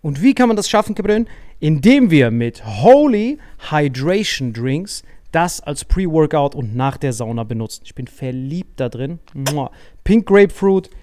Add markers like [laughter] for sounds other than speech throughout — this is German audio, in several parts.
Und wie kann man das schaffen, Gabriel? Indem wir mit Holy Hydration Drinks das als Pre-Workout und nach der Sauna benutzen. Ich bin verliebt da drin. Pink Grapefruit,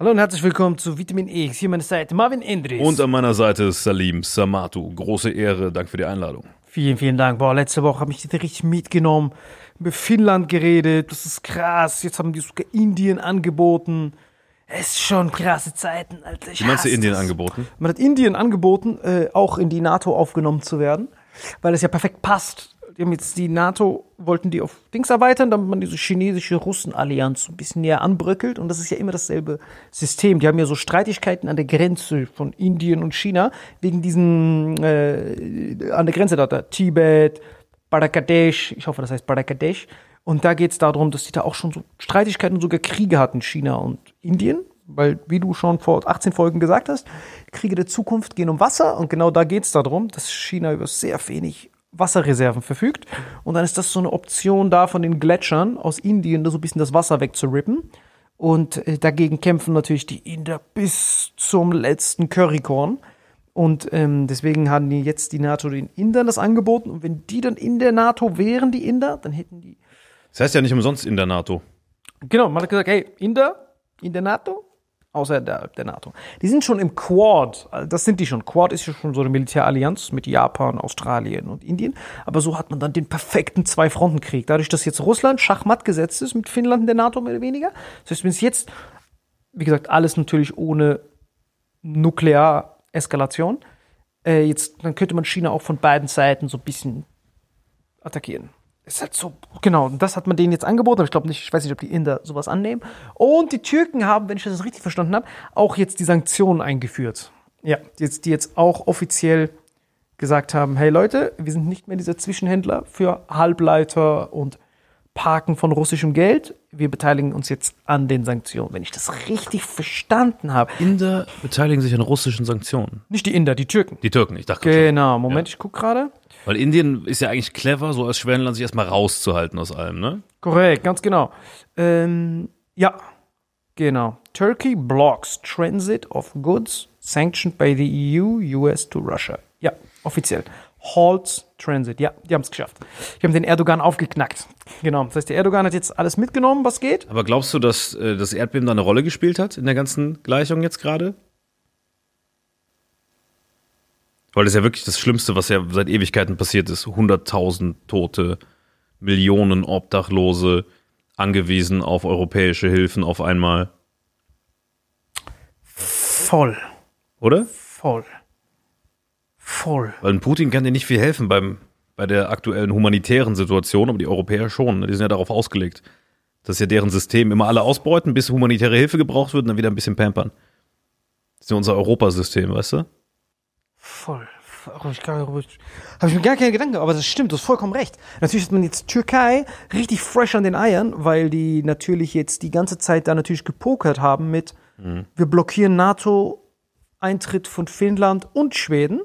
Hallo und herzlich willkommen zu Vitamin X. Hier meine Seite Marvin Endres. Und an meiner Seite ist Salim Samatu. Große Ehre, danke für die Einladung. vielen, vielen Dank. Boah, letzte Woche habe ich dich richtig mitgenommen. Über Finnland geredet. Das ist krass. Jetzt haben die sogar Indien angeboten. Es ist schon krasse Zeiten, Alter. Ich Wie meinst du Indien das. angeboten? Man hat Indien angeboten, äh, auch in die NATO aufgenommen zu werden, weil es ja perfekt passt. Die haben jetzt die NATO, wollten die auf Dings erweitern, damit man diese chinesische Russen-Allianz ein bisschen näher anbröckelt. Und das ist ja immer dasselbe System. Die haben ja so Streitigkeiten an der Grenze von Indien und China, wegen diesen, äh, an der Grenze da, da Tibet, Bangladesch, ich hoffe, das heißt Bangladesch. Und da geht es darum, dass die da auch schon so Streitigkeiten und sogar Kriege hatten, China und Indien. Weil, wie du schon vor 18 Folgen gesagt hast, Kriege der Zukunft gehen um Wasser. Und genau da geht es darum, dass China über sehr wenig Wasserreserven verfügt. Und dann ist das so eine Option da von den Gletschern aus Indien, da so ein bisschen das Wasser wegzurippen. Und äh, dagegen kämpfen natürlich die Inder bis zum letzten Currykorn. Und ähm, deswegen haben die jetzt die NATO den Indern das angeboten. Und wenn die dann in der NATO wären, die Inder, dann hätten die. Das heißt ja nicht umsonst in der NATO. Genau, man hat gesagt, hey, Inder in der NATO, außer der, der NATO. Die sind schon im Quad, also das sind die schon. Quad ist ja schon so eine Militärallianz mit Japan, Australien und Indien. Aber so hat man dann den perfekten Zwei-Fronten-Krieg. Dadurch, dass jetzt Russland schachmatt gesetzt ist mit Finnland in der NATO mehr oder weniger. Das heißt, wenn es jetzt, wie gesagt, alles natürlich ohne Nukleareskalation, äh, jetzt, dann könnte man China auch von beiden Seiten so ein bisschen attackieren. Ist halt so, genau, und das hat man denen jetzt angeboten, aber ich glaube nicht, ich weiß nicht, ob die Inder sowas annehmen. Und die Türken haben, wenn ich das richtig verstanden habe, auch jetzt die Sanktionen eingeführt. Ja, die jetzt, die jetzt auch offiziell gesagt haben, hey Leute, wir sind nicht mehr dieser Zwischenhändler für Halbleiter und Parken von russischem Geld. Wir beteiligen uns jetzt an den Sanktionen, wenn ich das richtig verstanden habe. Inder beteiligen sich an russischen Sanktionen. Nicht die Inder, die Türken. Die Türken, ich dachte. Genau, Moment, ich gucke gerade. Weil Indien ist ja eigentlich clever, so als Schwellenland sich erstmal rauszuhalten aus allem, ne? Korrekt, ganz genau. Ähm, ja, genau. Turkey blocks transit of goods sanctioned by the EU, US to Russia. Ja, offiziell. Halts Transit. Ja, die haben es geschafft. Die haben den Erdogan aufgeknackt. Genau. Das heißt, der Erdogan hat jetzt alles mitgenommen, was geht. Aber glaubst du, dass äh, das Erdbeben da eine Rolle gespielt hat in der ganzen Gleichung jetzt gerade? Weil das ist ja wirklich das Schlimmste, was ja seit Ewigkeiten passiert ist. 100.000 Tote, Millionen Obdachlose, angewiesen auf europäische Hilfen auf einmal. Voll. Oder? Voll. Voll. Weil ein Putin kann dir nicht viel helfen beim, bei der aktuellen humanitären Situation, aber die Europäer schon. ne? Die sind ja darauf ausgelegt. Das ist ja deren System. Immer alle ausbeuten, bis humanitäre Hilfe gebraucht wird und dann wieder ein bisschen pampern. Das ist ja unser Europasystem, weißt du? Voll. Habe ich, hab ich mir gar keine Gedanken, aber das stimmt, du hast vollkommen recht. Natürlich hat man jetzt Türkei richtig fresh an den Eiern, weil die natürlich jetzt die ganze Zeit da natürlich gepokert haben mit, wir blockieren NATO-Eintritt von Finnland und Schweden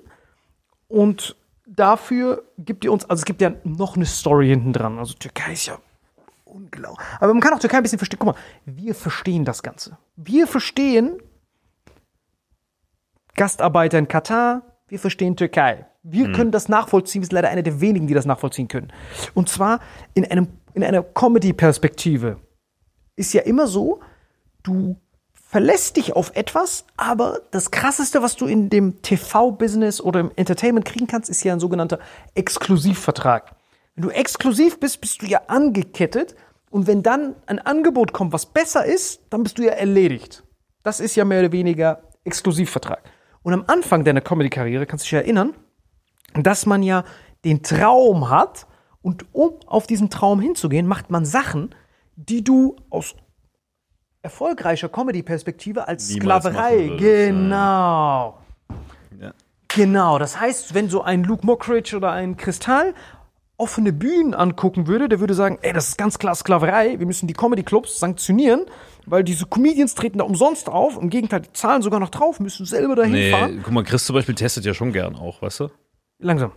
und dafür gibt ihr uns, also es gibt ja noch eine Story hinten dran. Also Türkei ist ja unglaublich. Aber man kann auch Türkei ein bisschen verstehen. Guck mal, wir verstehen das Ganze. Wir verstehen Gastarbeiter in Katar, wir verstehen Türkei. Wir können das nachvollziehen, wir sind leider einer der wenigen, die das nachvollziehen können. Und zwar in, einem, in einer Comedy-Perspektive. Ist ja immer so, du verlässt dich auf etwas, aber das Krasseste, was du in dem TV-Business oder im Entertainment kriegen kannst, ist ja ein sogenannter Exklusivvertrag. Wenn du exklusiv bist, bist du ja angekettet und wenn dann ein Angebot kommt, was besser ist, dann bist du ja erledigt. Das ist ja mehr oder weniger Exklusivvertrag. Und am Anfang deiner Comedy-Karriere kannst du dich erinnern, dass man ja den Traum hat und um auf diesen Traum hinzugehen, macht man Sachen, die du aus erfolgreicher Comedy-Perspektive als Niemals Sklaverei, genau. Ja. Genau, das heißt, wenn so ein Luke Mockridge oder ein Kristall offene Bühnen angucken würde, der würde sagen, ey, das ist ganz klar Sklaverei, wir müssen die Comedy-Clubs sanktionieren, weil diese Comedians treten da umsonst auf, im Gegenteil, die zahlen sogar noch drauf, müssen selber dahin Nee, fahren. guck mal, Chris zum Beispiel testet ja schon gern auch, weißt du? Langsam.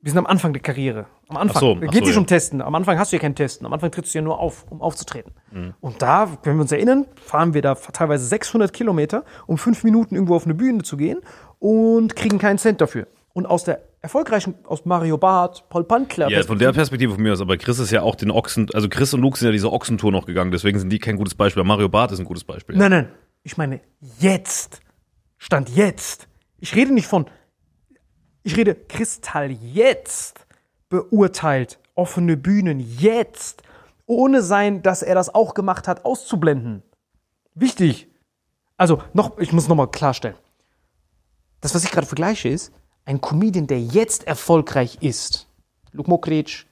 Wir sind am Anfang der Karriere. Am Anfang. Ach so, ach geht so, nicht ja. um Testen. Am Anfang hast du ja kein Testen. Am Anfang trittst du ja nur auf, um aufzutreten. Mhm. Und da, wenn wir uns erinnern, fahren wir da teilweise 600 Kilometer, um fünf Minuten irgendwo auf eine Bühne zu gehen und kriegen keinen Cent dafür. Und aus der erfolgreichen, aus Mario Barth, Paul Pankler, Ja, von der Perspektive von mir aus, aber Chris ist ja auch den Ochsen, also Chris und Luke sind ja diese Ochsentour noch gegangen, deswegen sind die kein gutes Beispiel. Mario Barth ist ein gutes Beispiel. Nein, nein. Ich meine, jetzt. Stand jetzt. Ich rede nicht von. Ich rede Kristall jetzt beurteilt offene Bühnen jetzt, ohne sein, dass er das auch gemacht hat, auszublenden. Wichtig. Also, noch, ich muss nochmal klarstellen. Das, was ich gerade vergleiche, ist ein Comedian, der jetzt erfolgreich ist. Luke Mockridge,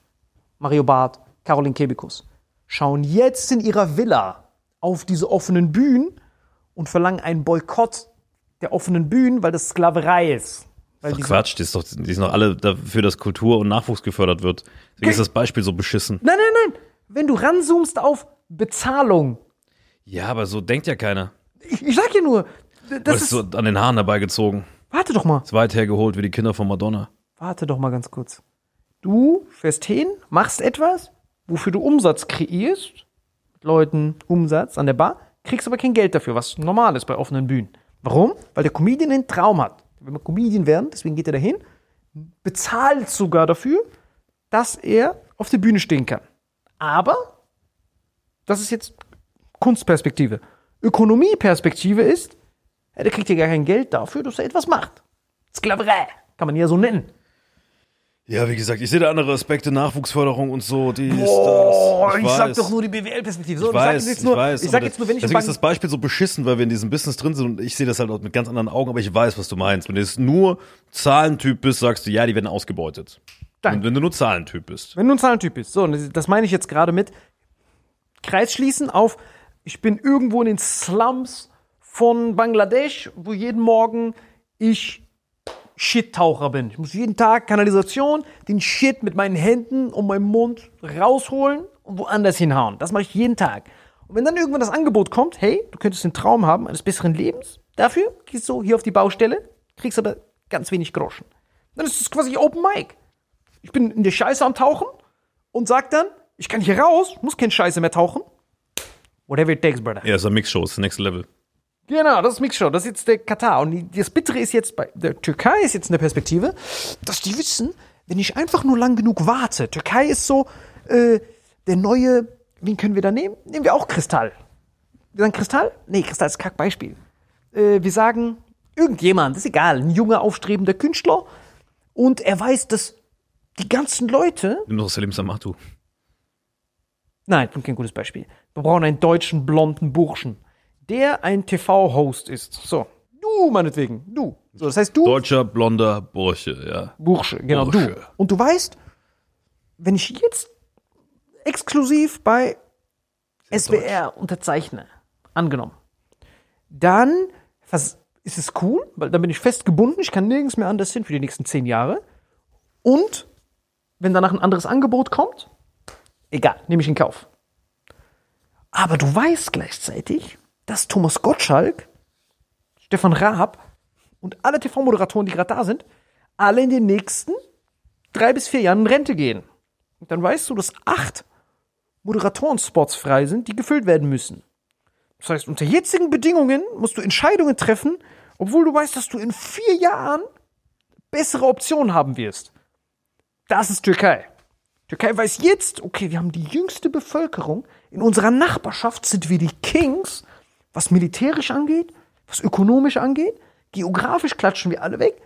Mario Barth, Caroline Kebekus, schauen jetzt in ihrer Villa auf diese offenen Bühnen und verlangen einen Boykott der offenen Bühnen, weil das Sklaverei ist. Weil Doch diese- Quatsch, die, ist doch, die sind doch alle dafür, dass Kultur und Nachwuchs gefördert wird. Deswegen ist das Beispiel so beschissen. Nein, nein, nein. Wenn du ranzoomst auf Bezahlung, Ja, aber so denkt ja keiner. ich, ich sag ja nur, Das ist. so an den Haaren herbeigezogen. Warte doch mal. Ist weit hergeholt wie die Kinder von Madonna. Warte doch mal ganz kurz. Du fährst hin, machst etwas, wofür du Umsatz kreierst, mit Leuten Umsatz an der Bar, kriegst aber kein Geld dafür, was normal ist bei offenen Bühnen. Warum? Weil der Comedian einen Traum hat. Wenn wir Comedian werden, deswegen geht er dahin, bezahlt sogar dafür, dass er auf der Bühne stehen kann. Aber, das ist jetzt Kunstperspektive. Ökonomieperspektive ist, der kriegt ja gar kein Geld dafür, dass er etwas macht. Sklaverei, kann man ja so nennen. Ja, wie gesagt, ich sehe da andere Aspekte, Nachwuchsförderung und so, die ist Oh, das. ich, sag doch nur die BWL-Perspektive. So, Ich weiß, sag jetzt ich nur, weiß. Ich sag jetzt nur, wenn ich deswegen im ist das Beispiel so beschissen, weil wir in diesem Business drin sind und ich sehe das halt auch mit ganz anderen Augen, aber ich weiß, was du meinst. Wenn du jetzt nur Zahlentyp bist, sagst du, ja, die werden ausgebeutet. Danke. Und wenn du nur Zahlentyp bist. Wenn du ein Zahlentyp bist. So, das meine ich jetzt gerade mit Kreis schließen auf, ich bin irgendwo in den Slums von Bangladesch, wo jeden Morgen ich Shit-Taucher bin. Ich muss jeden Tag Kanalisation, den Shit mit meinen Händen und meinem Mund rausholen und woanders hinhauen. Das mache ich jeden Tag. Und wenn dann irgendwann das Angebot kommt, hey, du könntest den Traum haben eines besseren Lebens, dafür gehst du hier auf die Baustelle, kriegst aber ganz wenig Groschen. Dann ist es quasi Open Mic. Ich bin in der Scheiße am Tauchen und sag dann, ich kann hier raus, muss kein Scheiße mehr tauchen. Whatever it takes, brother. Ja, das ist eine Mixshow, das ist Next Level. Genau, das ist Mixshow. Das ist jetzt der Katar. Und das Bittere ist jetzt bei der Türkei ist jetzt in der Perspektive, dass die wissen, wenn ich einfach nur lang genug warte. Türkei ist so äh, der neue, wen können wir da nehmen? Nehmen wir auch Kristall. Wir sagen Kristall? Nee, Kristall ist Kackbeispiel. Äh, wir sagen irgendjemand, ist egal, ein junger, aufstrebender Künstler. Und er weiß, dass die ganzen Leute Nimm doch Salim Samatu. Nein, kein gutes Beispiel. Wir brauchen einen deutschen blonden Burschen, der ein TV-Host ist. So, du meinetwegen, du. So, das heißt du, Deutscher, blonder Bursche, ja. Bursche, genau Bursche. du. Und du weißt, wenn ich jetzt exklusiv bei SWR unterzeichne, angenommen, dann was, ist es cool, weil dann bin ich fest gebunden, ich kann nirgends mehr anders hin für die nächsten zehn Jahre. Und wenn danach ein anderes Angebot kommt, egal, nehme ich in Kauf. Aber du weißt gleichzeitig, dass Thomas Gottschalk, Stefan Raab und alle TV-Moderatoren, die gerade da sind, alle in den nächsten drei bis vier Jahren in Rente gehen. Und dann weißt du, dass acht Moderatoren-Spots frei sind, die gefüllt werden müssen. Das heißt, unter jetzigen Bedingungen musst du Entscheidungen treffen, obwohl du weißt, dass du in vier Jahren bessere Optionen haben wirst. Das ist Türkei. Türkei weiß jetzt, okay, wir haben die jüngste Bevölkerung. In unserer Nachbarschaft sind wir die Kings, was militärisch angeht, was ökonomisch angeht. Geografisch klatschen wir alle weg.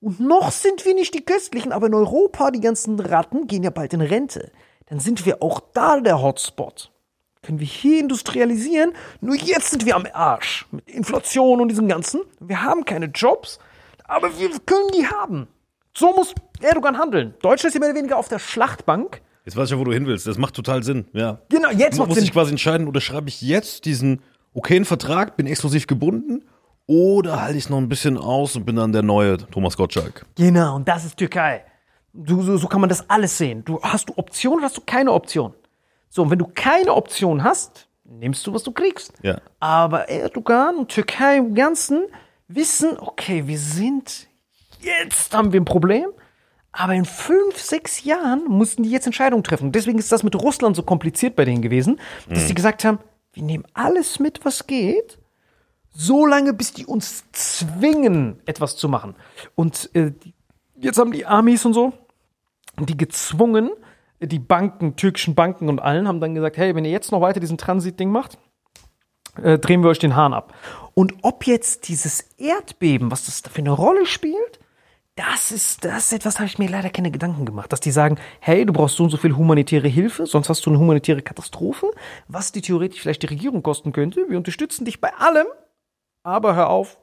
Und noch sind wir nicht die Köstlichen, aber in Europa, die ganzen Ratten gehen ja bald in Rente. Dann sind wir auch da der Hotspot. Können wir hier industrialisieren? Nur jetzt sind wir am Arsch. Mit Inflation und diesem Ganzen. Wir haben keine Jobs, aber wir können die haben. So muss Erdogan handeln. Deutschland ist ja mehr oder weniger auf der Schlachtbank. Jetzt weiß ich ja, wo du hin willst. Das macht total Sinn, ja. Genau, jetzt macht Sinn. dich quasi entscheiden, oder schreibe ich jetzt diesen okayen Vertrag, bin exklusiv gebunden, oder halte ich noch ein bisschen aus und bin dann der neue Thomas Gottschalk. Genau, und das ist Türkei. Du, so, so kann man das alles sehen. Du hast du Option oder hast du keine Option? So, und wenn du keine Option hast, nimmst du, was du kriegst. Ja. Aber Erdogan und Türkei im Ganzen wissen, okay, wir sind, jetzt haben wir ein Problem. Aber in fünf, sechs Jahren mussten die jetzt Entscheidungen treffen. Deswegen ist das mit Russland so kompliziert bei denen gewesen, dass sie gesagt haben, wir nehmen alles mit, was geht, so lange, bis die uns zwingen, etwas zu machen. Und äh, jetzt haben die Amis und so, die gezwungen, die Banken, türkischen Banken und allen, haben dann gesagt, hey, wenn ihr jetzt noch weiter diesen Transit-Ding macht, äh, drehen wir euch den Hahn ab. Und ob jetzt dieses Erdbeben, was das da für eine Rolle spielt, das ist, das ist etwas, da habe ich mir leider keine Gedanken gemacht. Dass die sagen, hey, du brauchst so und so viel humanitäre Hilfe, sonst hast du eine humanitäre Katastrophe, was die theoretisch vielleicht die Regierung kosten könnte. Wir unterstützen dich bei allem, aber hör auf,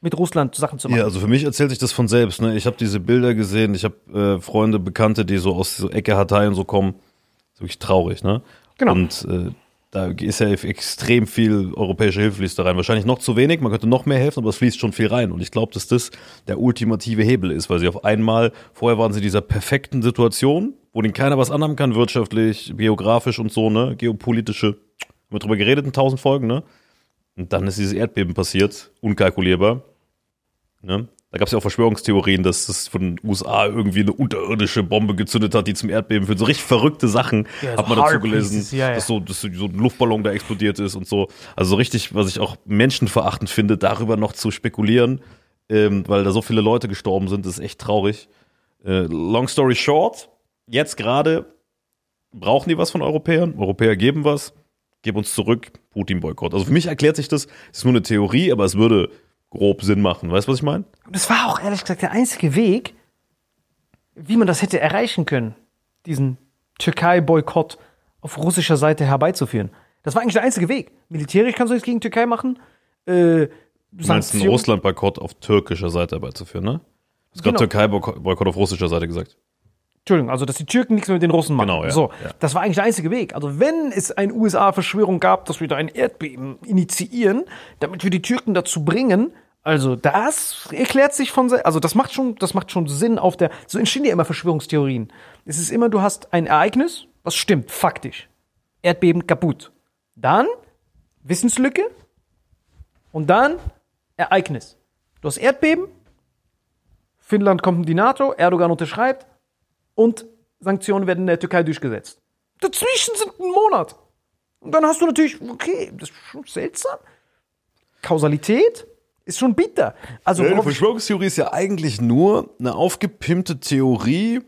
mit Russland Sachen zu machen. Ja, also für mich erzählt sich das von selbst. Ne? Ich habe diese Bilder gesehen, ich habe äh, Freunde, Bekannte, die so aus so Ecke Hatay und so kommen. Das ist wirklich traurig, ne? Genau. Und äh, da ist ja extrem viel europäische Hilfe fließt da rein. Wahrscheinlich noch zu wenig, man könnte noch mehr helfen, aber es fließt schon viel rein. Und ich glaube, dass das der ultimative Hebel ist, weil sie auf einmal, vorher waren sie in dieser perfekten Situation, wo denen keiner was anhaben kann, wirtschaftlich, geografisch und so, ne? Geopolitische, haben wir drüber geredet in tausend Folgen, ne? Und dann ist dieses Erdbeben passiert, unkalkulierbar. Ne? Da gab es ja auch Verschwörungstheorien, dass es von den USA irgendwie eine unterirdische Bombe gezündet hat, die zum Erdbeben führt. So richtig verrückte Sachen Ja, hat man dazu gelesen, Pieces, ja, ja. dass so, dass so ein Luftballon da explodiert ist und so. Also so richtig, was ich auch menschenverachtend finde, darüber noch zu spekulieren, ähm, weil da so viele Leute gestorben sind, ist echt traurig. Äh, long story short, jetzt gerade brauchen die was von Europäern. Europäer geben was, gib uns zurück, Putin-Boykott. Also für mich erklärt sich das, es ist nur eine Theorie, aber es würde grob Sinn machen. Weißt du, was ich meine? Und das war auch ehrlich gesagt der einzige Weg, wie man das hätte erreichen können, diesen Türkei-Boykott auf russischer Seite herbeizuführen. Das war eigentlich der einzige Weg. Militärisch kannst du nichts gegen Türkei machen. Äh, Du meinst einen Russland-Boykott auf türkischer Seite herbeizuführen, ne? Du hast gerade Genau. Türkei-Boykott auf russischer Seite gesagt. Entschuldigung, also dass die Türken nichts mehr mit den Russen machen. Genau, ja. So, Ja. das war eigentlich der einzige Weg. Also wenn es eine USA-Verschwörung gab, dass wir da ein Erdbeben initiieren, damit wir die Türken dazu bringen, also das erklärt sich von also das macht schon, das macht schon Sinn auf der. So entstehen ja immer Verschwörungstheorien. Es ist immer, du hast ein Ereignis, was stimmt, faktisch. Erdbeben kaputt. Dann Wissenslücke und dann Ereignis. Du hast Erdbeben, Finnland kommt in die NATO, Erdogan unterschreibt, und Sanktionen werden in der Türkei durchgesetzt. Dazwischen sind ein Monat. Und dann hast du natürlich, okay, das ist schon seltsam. Kausalität ist schon bitter. Also, ich, Verschwörungstheorie ist ja eigentlich nur eine aufgepimpte Theorie,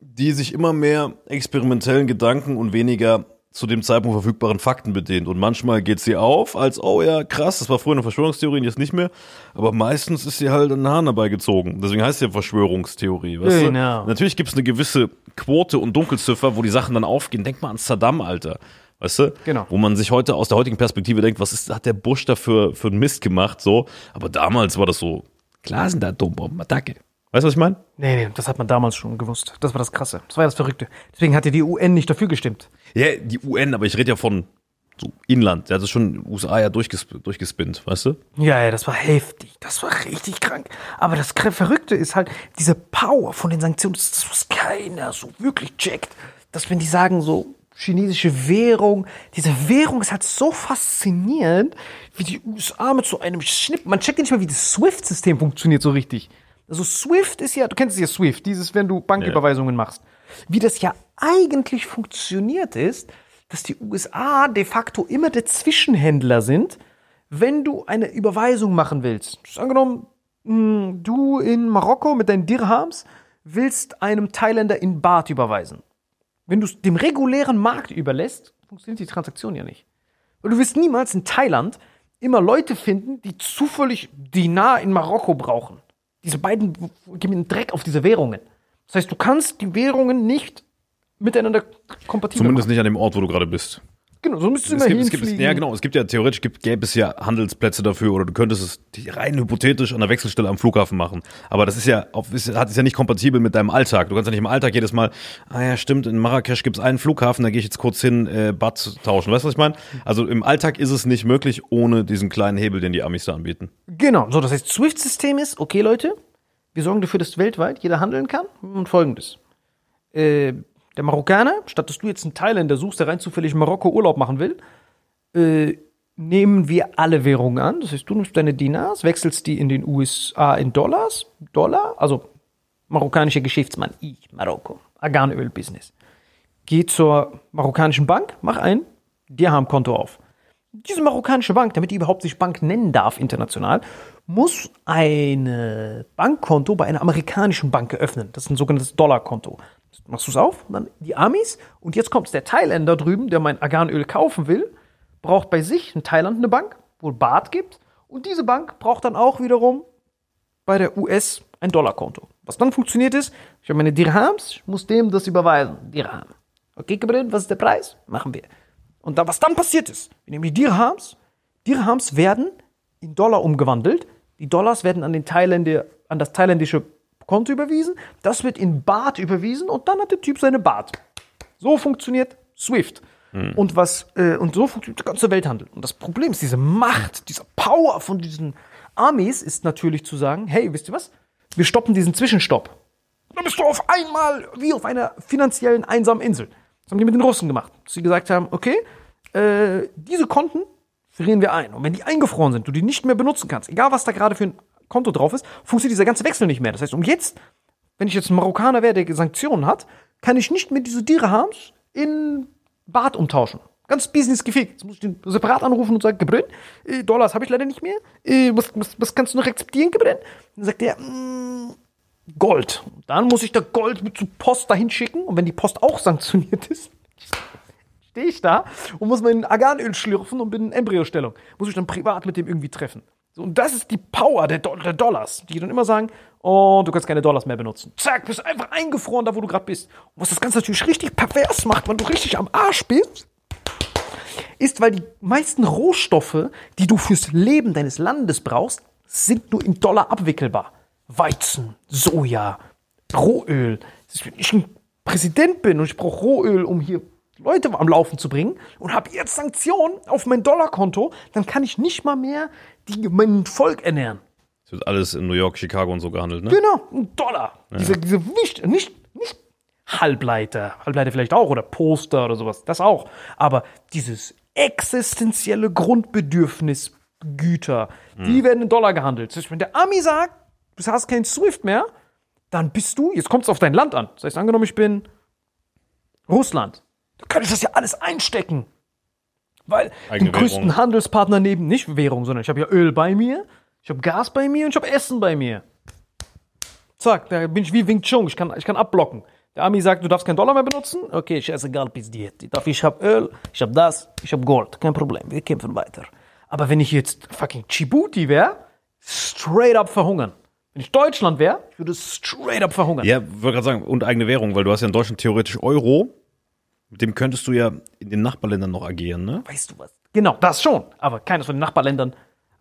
die sich immer mehr experimentellen Gedanken und weniger zu dem Zeitpunkt verfügbaren Fakten bedient. Und manchmal geht sie auf als, oh ja, krass, das war früher eine Verschwörungstheorie, und jetzt nicht mehr. Aber meistens ist sie halt an den Haaren dabei gezogen. Deswegen heißt sie ja Verschwörungstheorie. Weißt Genau. du? Natürlich gibt es eine gewisse Quote und Dunkelziffer, wo die Sachen dann aufgehen. Denk mal an Saddam, Alter. Weißt du? Genau. Wo man sich heute aus der heutigen Perspektive denkt, was ist, hat der Bush da für, für einen Mist gemacht, so. Aber damals war das so, klar sind da Atombomben, Attacke. Weißt du, was ich meine? nee, nee, das hat man damals schon gewusst. Das war das Krasse. Das war ja das Verrückte. Deswegen hat ja die UN nicht dafür gestimmt. Ja, die UN, aber ich rede ja von so Inland. Der hat es schon in den USA ja durchgesp durchgespinnt, weißt du? Ja, ja, das war heftig. Das war richtig krank. Aber das Verrückte ist halt, diese Power von den Sanktionen, das ist das, was keiner so wirklich checkt. Dass wenn die sagen, so chinesische Währung, diese Währung ist halt so faszinierend, wie die USA mit so einem Schnipp, man checkt ja nicht mal, wie das SWIFT-System funktioniert so richtig. Also SWIFT ist ja, du kennst es ja SWIFT, dieses, wenn du Banküberweisungen machst. Wie das ja eigentlich funktioniert ist, dass die USA de facto immer der Zwischenhändler sind, wenn du eine Überweisung machen willst. Angenommen, mh, du in Marokko mit deinen Dirhams willst einem Thailänder in Baht überweisen. Wenn du es dem regulären Markt überlässt, funktioniert die Transaktion ja nicht. Weil du wirst niemals in Thailand immer Leute finden, die zufällig Dinar in Marokko brauchen. Diese beiden geben einen Dreck auf diese Währungen. Das heißt, du kannst die Währungen nicht miteinander kompatibel Zumindest machen. nicht an dem Ort, wo du gerade bist. Genau, so müsstest du Es immer gibt, es gibt, hinfliegen. ja, genau. Es gibt ja theoretisch gibt, gäbe es ja Handelsplätze dafür oder du könntest es rein hypothetisch an der Wechselstelle am Flughafen machen. Aber das ist ja, auf, ist, hat ist ja nicht kompatibel mit deinem Alltag. Du kannst ja nicht im Alltag jedes Mal, ah ja, stimmt, in Marrakesch gibt es einen Flughafen, da gehe ich jetzt kurz hin, äh, Bad tauschen. Weißt du, was ich meine? Also im Alltag ist es nicht möglich ohne diesen kleinen Hebel, den die Amis da anbieten. Genau, so das heißt, SWIFT-System ist, okay Leute, wir sorgen dafür, dass weltweit jeder handeln kann. Und folgendes. Äh, der Marokkaner, statt dass du jetzt einen Thailänder suchst, der rein zufällig in Marokko Urlaub machen will, äh, nehmen wir alle Währungen an. Das heißt, du nimmst deine Dinars, wechselst die in den USA in Dollars, Dollar, also marokkanischer Geschäftsmann, ich, Marokko, Arganöl-Business. Geh zur marokkanischen Bank, mach ein Dirham-Konto auf. Diese marokkanische Bank, damit die überhaupt sich Bank nennen darf international, muss ein Bankkonto bei einer amerikanischen Bank eröffnen. Das ist ein sogenanntes Dollarkonto. Machst du es auf, dann die Amis und jetzt kommt der Thailänder drüben, der mein Arganöl kaufen will, braucht bei sich in Thailand eine Bank, wo Baht gibt. Und diese Bank braucht dann auch wiederum bei der US ein Dollarkonto. Was dann funktioniert ist, ich habe meine Dirhams, ich muss dem das überweisen. Dirham. Okay, Gabriel, was ist der Preis? Machen wir. Und da, was dann passiert ist, wir nehmen die Dirhams, Dirhams werden in Dollar umgewandelt, die Dollars werden an, den Thailänder, an das thailändische Konto überwiesen, das wird in Baht überwiesen und dann hat der Typ seine Baht. So funktioniert SWIFT. Und was äh, und so funktioniert der ganze Welthandel. Und das Problem ist, diese Macht, diese Power von diesen Armees ist natürlich zu sagen, hey, wisst ihr was? Wir stoppen diesen Zwischenstopp. Dann bist du auf einmal wie auf einer finanziellen einsamen Insel. Das haben die mit den Russen gemacht. Dass sie gesagt haben, okay, äh, diese Konten frieren wir ein. Und wenn die eingefroren sind, du die nicht mehr benutzen kannst, egal was da gerade für ein Konto drauf ist, funktioniert dieser ganze Wechsel nicht mehr. Das heißt, um jetzt, wenn ich jetzt ein Marokkaner wäre, der Sanktionen hat, kann ich nicht mehr diese Dirhams in Bart umtauschen. Ganz Business gefickt. Jetzt muss ich den separat anrufen und sagen, Gebrenn, äh, Dollars habe ich leider nicht mehr. Äh, was, was, was kannst du noch akzeptieren, Gebrenn? Dann sagt er, mm, Gold. Dann muss ich da Gold mit zur Post dahin schicken. Und wenn die Post auch sanktioniert ist, stehe ich da und muss mein Arganöl schlürfen und bin in Embryostellung. Muss ich dann privat mit dem irgendwie treffen. Und das ist die Power der, Do der Dollars, die dann immer sagen, oh, du kannst keine Dollars mehr benutzen. Zack, bist einfach eingefroren da, wo du gerade bist. Und was das Ganze natürlich richtig pervers macht, wenn du richtig am Arsch bist, ist, weil die meisten Rohstoffe, die du fürs Leben deines Landes brauchst, sind nur in Dollar abwickelbar. Weizen, Soja, Rohöl. Wenn ich ein Präsident bin und ich brauche Rohöl, um hier Leute am Laufen zu bringen und habe jetzt Sanktionen auf mein Dollarkonto, dann kann ich nicht mal mehr die, mein Volk ernähren. Das wird alles in New York, Chicago und so gehandelt, ne? Genau, ein Dollar. Diese, diese nicht, nicht, nicht Halbleiter, Halbleiter vielleicht auch oder Poster oder sowas, das auch. Aber dieses existenzielle Grundbedürfnis Güter, die werden in Dollar gehandelt. Das heißt, wenn der Ami sagt, du hast kein Swift mehr, dann bist du, jetzt kommt es auf dein Land an. Das heißt, angenommen, ich bin Russland, kann ich das ja alles einstecken. Weil Eigene den größten Währung. Handelspartner neben, nicht Währung, sondern ich habe ja Öl bei mir, ich habe Gas bei mir und ich habe Essen bei mir. Zack, da bin ich wie Wing Chun, ich kann, ich kann abblocken. Der Ami sagt, du darfst keinen Dollar mehr benutzen. Okay, scheißegal, pizdiet. Ich darf- Ich habe Öl, ich habe das, ich habe Gold. Kein Problem, wir kämpfen weiter. Aber wenn ich jetzt fucking Djibouti wäre, straight up verhungern. Wenn ich Deutschland wäre, ich würde straight up verhungern. Ja, wollte gerade sagen, und eigene Währung, weil du hast ja in Deutschland theoretisch Euro. Mit dem könntest du ja in den Nachbarländern noch agieren, ne? Weißt du was? Genau, das schon. Aber keines von den Nachbarländern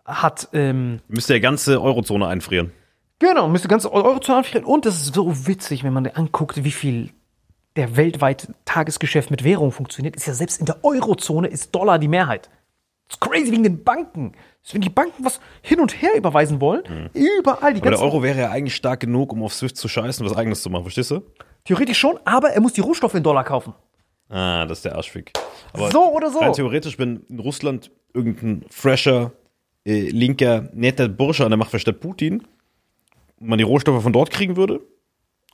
hat, ähm, Müsste ja ganze Eurozone einfrieren. Genau, müsste ganz Eurozone anfrieren. Und das ist so witzig, wenn man anguckt, wie viel der weltweite Tagesgeschäft mit Währung funktioniert. Ist ja selbst in der Eurozone ist Dollar die Mehrheit. Das ist crazy wegen den Banken. Wenn die Banken was hin und her überweisen wollen, überall die Aber der ganzen. Euro wäre ja eigentlich stark genug, um auf Swift zu scheißen, was eigenes zu machen, verstehst du? Theoretisch schon, aber er muss die Rohstoffe in Dollar kaufen. Ah, das ist der Arschfick. Aber So oder so. rein theoretisch, wenn in Russland irgendein fresher, äh, linker, netter Bursche an der Macht wäre statt Putin man die Rohstoffe von dort kriegen würde,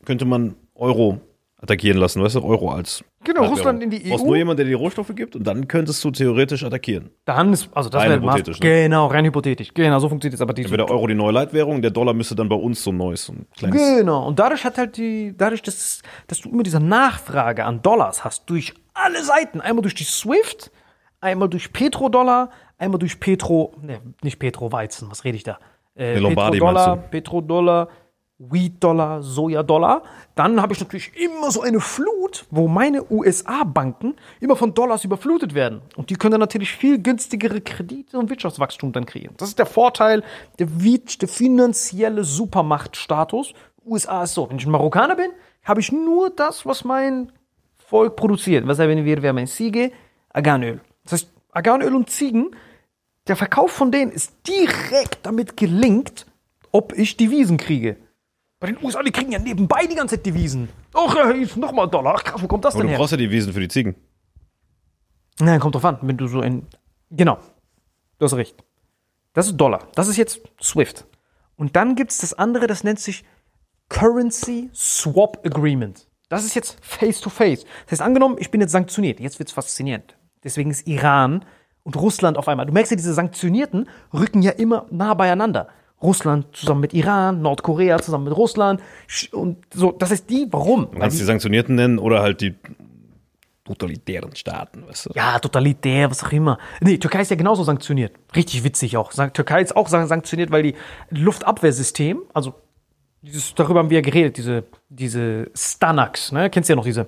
könnte man Euro attackieren lassen, weißt du? Euro als. Genau. Russland in die Du brauchst EU. nur jemand, der die Rohstoffe gibt und dann könntest du theoretisch attackieren. Dann ist, also das Rein wäre hypothetisch, ne? Genau, rein hypothetisch. Genau, so funktioniert es aber die. Wäre der Euro die neue Leitwährung, der Dollar müsste dann bei uns so ein neues, so ein kleines. Genau. Und dadurch hat halt die, dadurch, dass, dass du immer diese Nachfrage an Dollars hast, durch alle Seiten, einmal durch die SWIFT, einmal durch Petrodollar, einmal durch Petro, ne, nicht Petro-Weizen, was rede ich da? Äh, Lombardi Petrodollar, Petrodollar, Wheat-Dollar, Sojadollar. Dann habe ich natürlich immer so eine Flut, wo meine USA-Banken immer von Dollars überflutet werden. Und die können dann natürlich viel günstigere Kredite und Wirtschaftswachstum dann kreieren. Das ist der Vorteil, der, der finanzielle Supermachtstatus. USA ist so, wenn ich ein Marokkaner bin, habe ich nur das, was mein Volk produziert. Was haben wir? Wir haben ein Ziege, Arganöl. Das heißt, Arganöl und Ziegen, der Verkauf von denen ist direkt damit gelinkt, ob ich Devisen kriege. Bei den USA, die kriegen ja nebenbei die ganze Zeit Devisen. Ach, hier ist nochmal Dollar. Ach, krass, wo kommt das Aber denn du her? brauchst ja die Wiesen für die Ziegen. Nein, kommt drauf an, wenn du so ein. Genau. Du hast recht. Das ist Dollar. Das ist jetzt SWIFT. Und dann gibt es das andere, das nennt sich Currency Swap Agreement. Das ist jetzt face to face. Das heißt, angenommen, ich bin jetzt sanktioniert. Jetzt wird's faszinierend. Deswegen ist Iran und Russland auf einmal. Du merkst ja, diese Sanktionierten rücken ja immer nah beieinander. Russland zusammen mit Iran, Nordkorea zusammen mit Russland. Und so, das heißt die, warum? Du kannst die Sanktionierten nennen oder halt die totalitären Staaten, weißt du? Ja, totalitär, was auch immer. Nee, Türkei ist ja genauso sanktioniert. Richtig witzig auch. Türkei ist auch san- sanktioniert, weil die Luftabwehrsystem, also dieses, darüber haben wir ja geredet, diese, diese Stanax, ne? Kennst du ja noch diese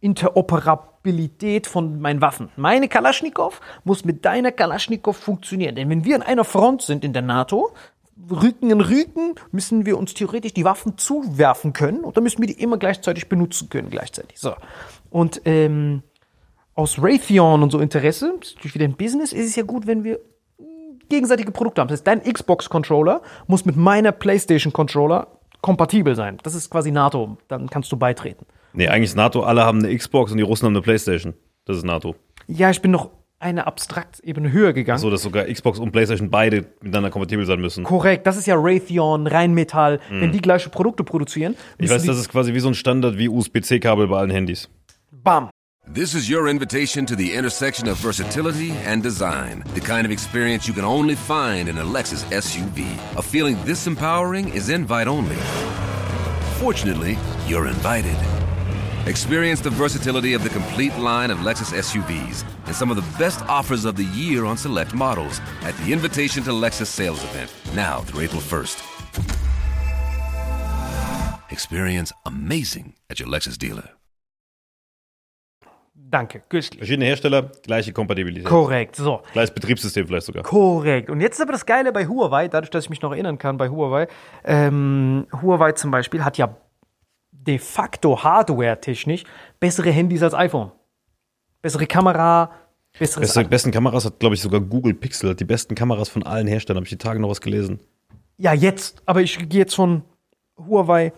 Interoperabilität von meinen Waffen. Meine Kalaschnikow muss mit deiner Kalaschnikow funktionieren. Denn wenn wir an einer Front sind in der NATO, Rücken in Rücken, müssen wir uns theoretisch die Waffen zuwerfen können und dann müssen wir die immer gleichzeitig benutzen können, gleichzeitig. So. Und ähm, aus Raytheon und so Interesse, natürlich wieder ein Business, ist es ja gut, wenn wir gegenseitige Produkte haben. Das heißt, dein Xbox-Controller muss mit meiner PlayStation-Controller kompatibel sein. Das ist quasi NATO. Dann kannst du beitreten. Nee, eigentlich ist NATO, alle haben eine Xbox und die Russen haben eine Playstation. Das ist NATO. Ja, ich bin noch eine Abstrakt-Ebene höher gegangen. So, dass sogar Xbox und Playstation beide miteinander kompatibel sein müssen. Korrekt, das ist ja Raytheon, Rheinmetall, wenn die gleiche Produkte produzieren. Mhm. Ich weiß, das ist quasi wie so ein Standard wie USB-C-Kabel bei allen Handys. Bam. This is your invitation to the intersection of versatility and design. The kind of experience you can only find in a Lexus SUV. A feeling this empowering is invite only. Fortunately, you're invited. Experience the versatility of the complete line of Lexus SUVs and some of the best offers of the year on select models at the Invitation to Lexus sales event, now through April 1st. Experience amazing at your Lexus dealer. Danke, köstlich. Verschiedene Hersteller, gleiche Kompatibilität. Korrekt, so. Gleiches Betriebssystem vielleicht sogar. Korrekt. Und jetzt ist aber das Geile bei Huawei, dadurch, dass ich mich noch erinnern kann, bei Huawei, ähm, Huawei zum Beispiel hat ja de facto hardware-technisch bessere Handys als iPhone. Bessere Kamera, besseres. Beste, besten Kameras hat, glaube ich, sogar Google Pixel. Hat die besten Kameras von allen Herstellern. Habe ich die Tage noch was gelesen. ja, jetzt, aber ich gehe jetzt von Huawei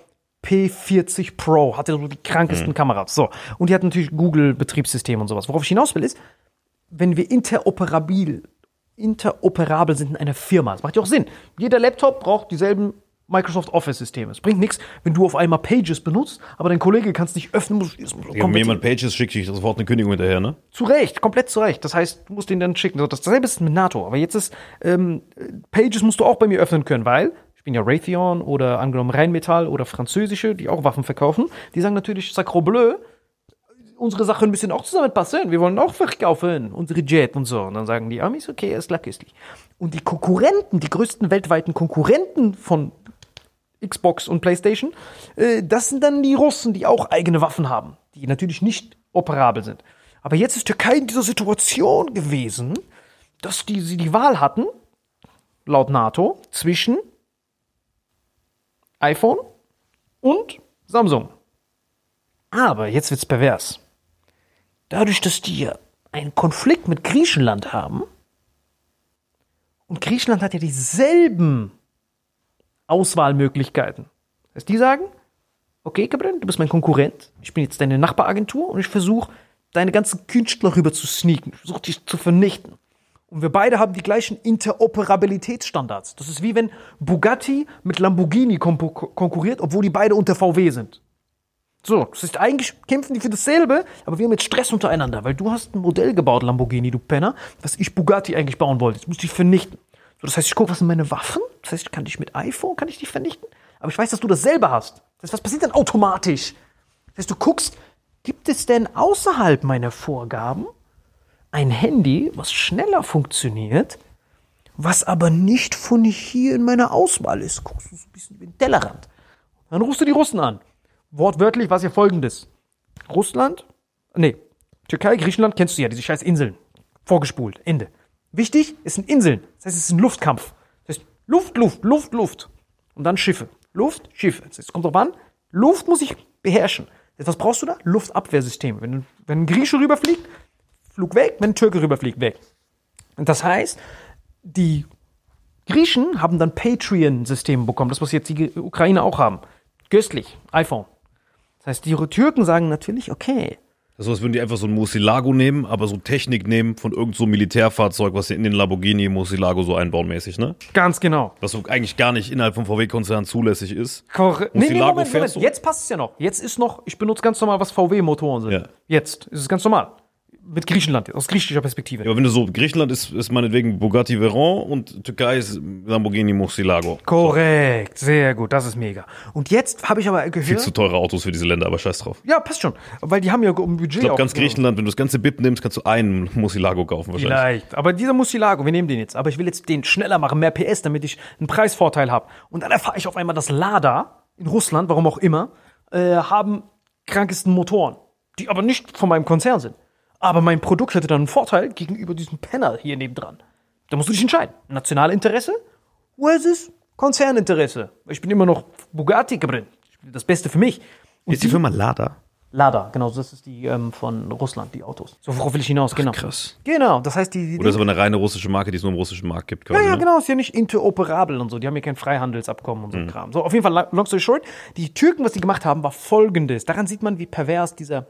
P40 Pro, hatte so die krankesten Kameras. So. Und die hat natürlich Google-Betriebssystem und sowas. Worauf ich hinaus will, ist, wenn wir interoperabil, interoperabel sind in einer Firma, das macht ja auch Sinn. Jeder Laptop braucht dieselben Microsoft Office-Systeme. Es bringt nichts, wenn du auf einmal Pages benutzt, aber dein Kollege kann es nicht öffnen. Muss, muss Ja, wenn jemand Pages schickt, schickt sofort eine Kündigung hinterher, ne? zu Recht, komplett zu Recht. Das heißt, du musst den dann schicken. So, Das dasselbe ist mit NATO. Aber jetzt ist, ähm, Pages musst du auch bei mir öffnen können, weil ich bin ja Raytheon oder angenommen Rheinmetall oder Französische, die auch Waffen verkaufen. Die sagen natürlich, Sacre Bleu, unsere Sachen müssen auch zusammenpassen. Wir wollen auch verkaufen, unsere Jet und so. Und dann sagen die Amis, okay, ist klar, köstlich. Und die Konkurrenten, die größten weltweiten Konkurrenten von Xbox und PlayStation, äh, das sind dann die Russen, die auch eigene Waffen haben, die natürlich nicht operabel sind. Aber jetzt ist Türkei in dieser Situation gewesen, dass die, sie die Wahl hatten, laut NATO, zwischen iPhone und Samsung. Aber jetzt wird's pervers. Dadurch, dass die einen Konflikt mit Griechenland haben, und Griechenland hat ja dieselben Auswahlmöglichkeiten. Das heißt, die sagen, okay, Gabriel, du bist mein Konkurrent, ich bin jetzt deine Nachbaragentur und ich versuche, deine ganzen Künstler rüber zu sneaken, ich versuche dich zu vernichten. Und wir beide haben die gleichen Interoperabilitätsstandards. Das ist wie wenn Bugatti mit Lamborghini konkurriert, obwohl die beide unter VW sind. So, das ist eigentlich kämpfen die für dasselbe, aber wir haben jetzt Stress untereinander, weil du hast ein Modell gebaut, Lamborghini, du Penner, was ich Bugatti eigentlich bauen wollte. Jetzt muss ich dich vernichten. So, das heißt, ich gucke, was sind meine Waffen? Das heißt, ich kann dich mit iPhone, kann ich dich vernichten? Aber ich weiß, dass du dasselbe hast. Das heißt, was passiert denn automatisch? Das heißt, du guckst, gibt es denn außerhalb meiner Vorgaben ein Handy, was schneller funktioniert, was aber nicht von hier in meiner Auswahl ist? Guckst du so ein bisschen über den Tellerrand. Dann rufst du die Russen an. Wortwörtlich war es ja folgendes. Russland, nee, Türkei, Griechenland, kennst du ja, diese scheiß Inseln. Vorgespult, Ende. Wichtig, es sind Inseln. Das heißt, es ist ein Luftkampf. Das heißt, Luft, Luft, Luft, Luft. Und dann Schiffe. Luft, Schiffe. Das heißt, kommt drauf an, Luft muss ich beherrschen. Was brauchst du da? Luftabwehrsystem. Wenn, wenn ein Grieche rüberfliegt, Flug weg, wenn ein Türke rüberfliegt, weg. Und das heißt, die Griechen haben dann Patreon-Systeme bekommen, das, was jetzt die Ukraine auch haben. Göstlich, iPhone. Das heißt, die Türken sagen natürlich, okay, Das ist so, als würden die einfach so ein Musilago nehmen, aber so Technik nehmen von irgendeinem so Militärfahrzeug, was sie in den Lamborghini Musilago so einbauen mäßig, ne? ganz genau. Was so eigentlich gar nicht innerhalb vom VW-Konzern zulässig ist. Korrekt. Nee, nee, Moment, Moment. Jetzt passt es ja noch. Jetzt ist noch, ich benutze ganz normal, was VW-Motoren sind. Ja. Jetzt ist es ganz normal. Mit Griechenland, aus griechischer Perspektive. Ja, aber wenn du so, Griechenland ist, ist meinetwegen Bugatti Veyron und Türkei ist Lamborghini Murcielago. Korrekt, sehr gut, das ist mega. Und jetzt habe ich aber Viel gehört. zu teure Autos für diese Länder, aber scheiß drauf. Ja, passt schon. Weil die haben ja um Budget. Ich glaube, ganz Griechenland, wenn du das ganze BIP nimmst, kannst du einen Murcielago kaufen wahrscheinlich. Vielleicht. Aber dieser Musilago, wir nehmen den jetzt. Aber ich will jetzt den schneller machen, mehr PS, damit ich einen Preisvorteil habe. Und dann erfahre ich auf einmal, dass Lada in Russland, warum auch immer, äh, haben krankesten Motoren, die aber nicht von meinem Konzern sind. Aber mein Produkt hätte dann einen Vorteil gegenüber diesem Penner hier nebendran. Da musst du dich entscheiden. Nationalinteresse versus Konzerninteresse. Ich bin immer noch Bugatti drin. Das Beste für mich. Und Ist die Firma Lada? Lada, genau, das ist die ähm, von Russland, die Autos. So, worauf will ich hinaus? Genau. Krass. Genau, das heißt, die, die Oder ist aber eine reine russische Marke, die es nur im russischen Markt gibt. ja, quasi, ja, ne? genau, ist ja nicht interoperabel und so. Die haben ja kein Freihandelsabkommen und so ein Kram. So, auf jeden Fall, long- long story short, die Türken, was die gemacht haben, war folgendes. Daran sieht man, wie pervers dieser